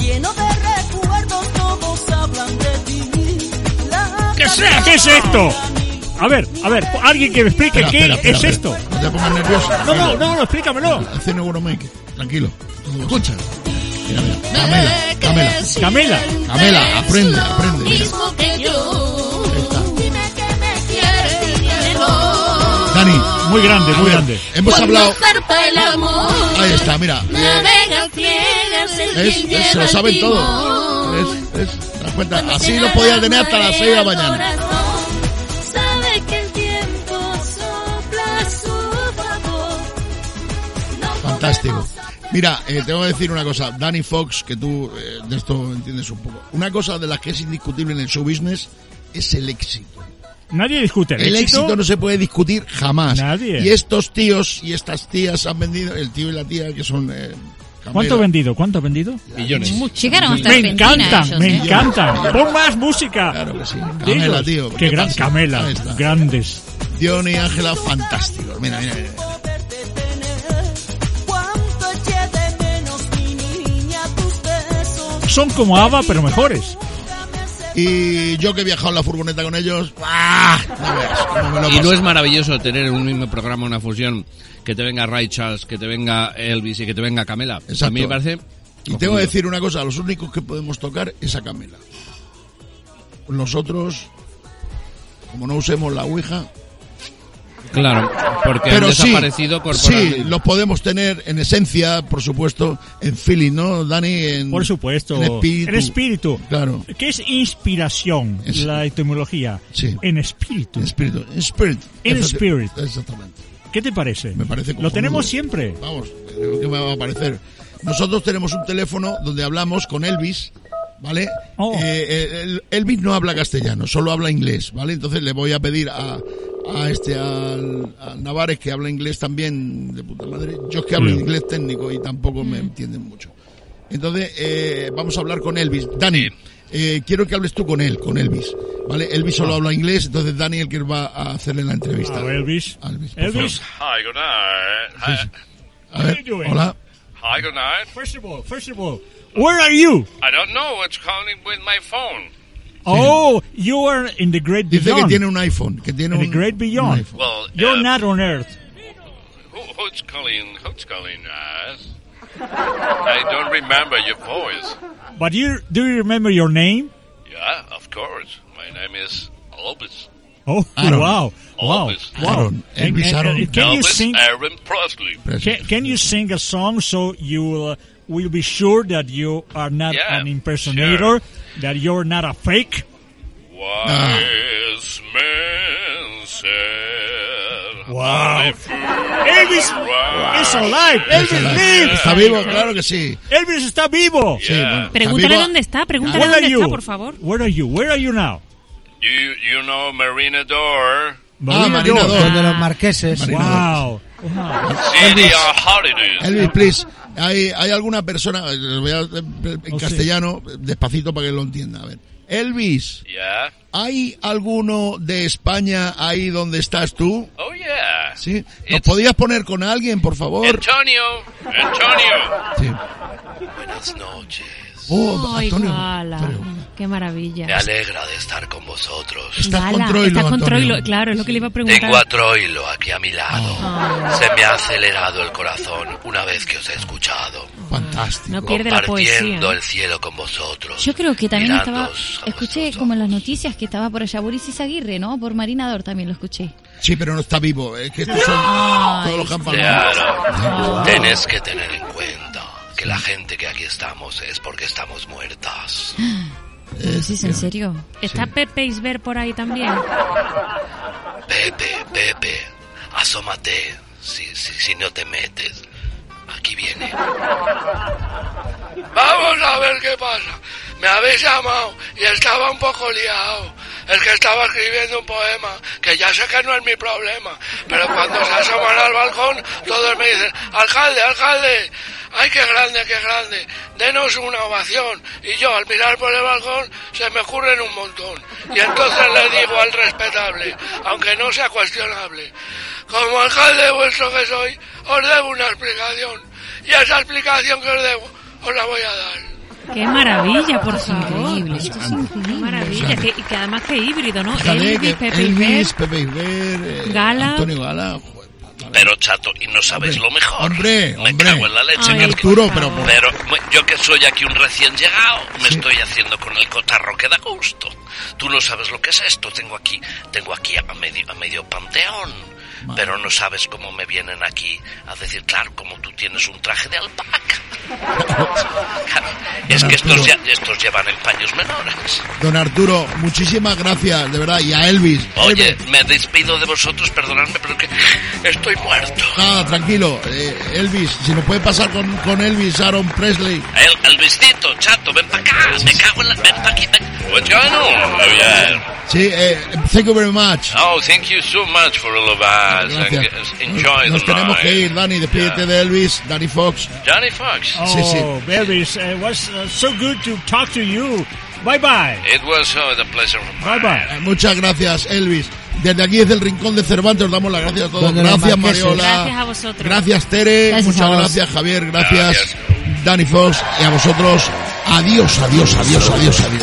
Lleno de recuerdos, todos hablan de ti. La ¿Qué es, ¿Qué es esto? A ver, a ver, alguien que me explique Espera, qué espera, espera, es espera. esto. No te pongas nervioso. No, no, no, no, explícamelo. Hace no make, tranquilo. Escucha. Mira, mira. Camela, Camela. Camela. Camela, aprende, aprende. mira. mismo que yo. Dime que me quieres, dímelo. Dani. Muy grande, muy ver, grande. Hemos hablado. zarpa el amor. Ahí está, mira. Es, es- se lo saben todo. Es, es, ¿te das cuenta? Así lo podía tener hasta las 6 de la mañana. Fantástico. Mira, eh, tengo que decir una cosa. Danny Fox, que tú eh, de esto entiendes un poco. Una cosa de las que es indiscutible en el show business es el éxito. Nadie discute el, El éxito no se puede discutir jamás. Nadie. Y estos tíos y estas tías han vendido, el tío y la tía, que son... Eh, ¿Cuánto ha vendido? ¿Cuánto ha vendido? Millones. Llegaron hasta Me Argentina encantan, ellos, me ¿eh? encantan. Pon más música. Claro que sí. Camela, tío. Qué gran? Camela. Grandes. Dion y Ángela, fantásticos. Mira, mira, mira. Son como ABBA, pero mejores. Y yo que he viajado en la furgoneta con ellos, ¡ah! No veas cómo me lo he Y no es maravilloso tener en un mismo programa una fusión que te venga Ray Charles, que te venga Elvis y que te venga Camela. A mí me parece... Y tengo que decir una cosa, los únicos que podemos tocar es a Camela. Nosotros, como no usemos la Ouija, Claro, porque han pero sí, desaparecido corporalmente. sí, los podemos tener en esencia, por supuesto, en feeling, ¿no, Dani? En, Por supuesto. En espíritu. En espíritu. Claro. ¿Qué es inspiración? Es- La etimología. Sí. En espíritu. En espíritu. En spirit. En spirit. Exactamente. ¿Qué te parece? Me parece Lo cojonudo. tenemos siempre. Vamos, creo que me va a parecer. Nosotros tenemos un teléfono donde hablamos con Elvis, ¿vale? Oh. Eh, eh, el- Elvis no habla castellano, solo habla inglés, ¿vale? Entonces le voy a pedir a, a este, al, al Navares que habla inglés también, de puta madre. Yo es que hablo Mm. inglés técnico y tampoco me entienden mucho. Entonces, eh, vamos a hablar con Elvis. Dani, eh, quiero que hables tú con él, con Elvis, ¿vale? Elvis solo habla inglés, entonces Dani el que va a hacerle la entrevista. A Elvis. Elvis, Elvis. Hi, good night. Hi, A ver, How you doing? hola. hi, good night. First of all, first of all, where are you? I don't know what's calling with my phone. Oh, you are in the great Dice beyond. que tiene un iPhone, que tiene In the un, great beyond. iPhone. Well, You're uh, not on Earth. Who, who's calling? Who's calling us? I don't remember your voice. But you do you remember your name? Yeah, of course. My name is Elvis. Oh, Aaron. wow, wow, Elvis. wow. Aaron. Elvis Aaron. and can you Elvis sing? Aaron Presley. Can, can you sing a song so you will, uh, will be sure that you are not Yeah, an impersonator, that you're not a fake? Wise men said. Wow. "Only fools Elvis rush is alive. Elvis Está- lives. Está vivo, claro que sí. Elvis está vivo. Sí, bueno, está Pregúntale vivo. dónde está, pregúntale Where are dónde you? está, por favor. Where are you? Where are you now? You, you know Marina Door, Ah, Marina Dor. Dor. de los marqueses. Wow. City of Holidays. Elvis, please. ¿Hay, hay alguna persona, eh, voy a en Oh, sí. castellano, despacito para que lo entienda. A ver. Elvis, Yeah. ¿hay alguno de España ahí donde estás tú? Oh, yeah. ¿Sí? ¿Nos podías poner con alguien, por favor? Antonio. Antonio. Sí. Buenas noches. Oh, Ay, Antonio. Gala. Antonio. Qué maravilla. Me alegra de estar con vosotros. Estás Gala, con Troilo, estás con. Troilo. Claro, es lo que le iba a preguntar. Tengo a Troilo aquí a mi lado. Ah. Se me ha acelerado el corazón una vez que os he escuchado. Fantástico. No pierde la Compartiendo poesía. el cielo con vosotros. Yo creo que también estaba, escuché vuestros como en las noticias que estaba por allá Boris Aguirre, ¿no? Por Marinador también lo escuché. Sí, pero no está vivo. Es que estos son Ay, todos los campos. Ah. Claro. Tenés que tener en cuenta la gente que aquí estamos es porque estamos muertas. ¿Lo decís en serio? ¿Está Pepe Isber por ahí también? Pepe, Pepe, asómate si, si, si no te metes. Aquí viene. Vamos a ver qué pasa. Me habéis llamado y estaba un poco liado. es que estaba escribiendo un poema, que ya sé que no es mi problema, pero cuando se asoman al balcón, todos me dicen, alcalde, alcalde, ay, qué grande, qué grande, denos una ovación. Y yo, al mirar por el balcón, se me ocurren un montón. Y entonces le digo al respetable, aunque no sea cuestionable, como alcalde vuestro que soy, os debo una explicación. Y esa explicación que os debo, os la voy a dar. Qué maravilla, por favor. Increíble, esto es Qué maravilla. Que, y que además que híbrido, ¿no? Fíjate Elvis, que Pepe Elvis, Pepe Iber, eh, Gala. Antonio Gala. Pero chato, y no sabéis lo mejor. Hombre, me hombre. cago en la leche. Ay, que- Arturo, pero por- Pero yo que soy aquí un recién llegado, me estoy haciendo con el cotarro que da gusto. Tú no sabes lo que es esto. Tengo aquí, tengo aquí a medio, a medio panteón. Pero no sabes cómo me vienen aquí a decir, claro, como tú tienes un traje de alpaca. Claro, es que estos, ya- estos llevan en paños menores. Don Arturo, muchísimas gracias, de verdad. Y a Elvis. Oye, me despido de vosotros, perdonadme, pero que estoy muerto. Nada, tranquilo. eh, Elvis, si nos puede pasar con, con Elvis Aaron Presley. El, el vistito, chato, ven para acá, me cago en la... Ven para aquí, ven. Going on? Oh, yeah. Sí, eh, thank you very much. Oh, thank you so much for all of us. Gracias. And enjoy Nos the tenemos night. que ir, Dani. Despídete de Elvis, Danny Fox. Johnny Fox. Oh, Sí, sí. Elvis, it was uh, so good to talk to you. Bye bye. It was uh, the pleasure Bye bye. Eh, Muchas gracias, Elvis. Desde aquí, desde el Rincón de Cervantes, os damos las gracias a todos. Gracias. Mariola. Gracias a vosotros. Gracias, Tere. Gracias Muchas gracias, Javier. Gracias, Danny Fox. Y a vosotros, adiós, adiós, adiós, adiós, adiós.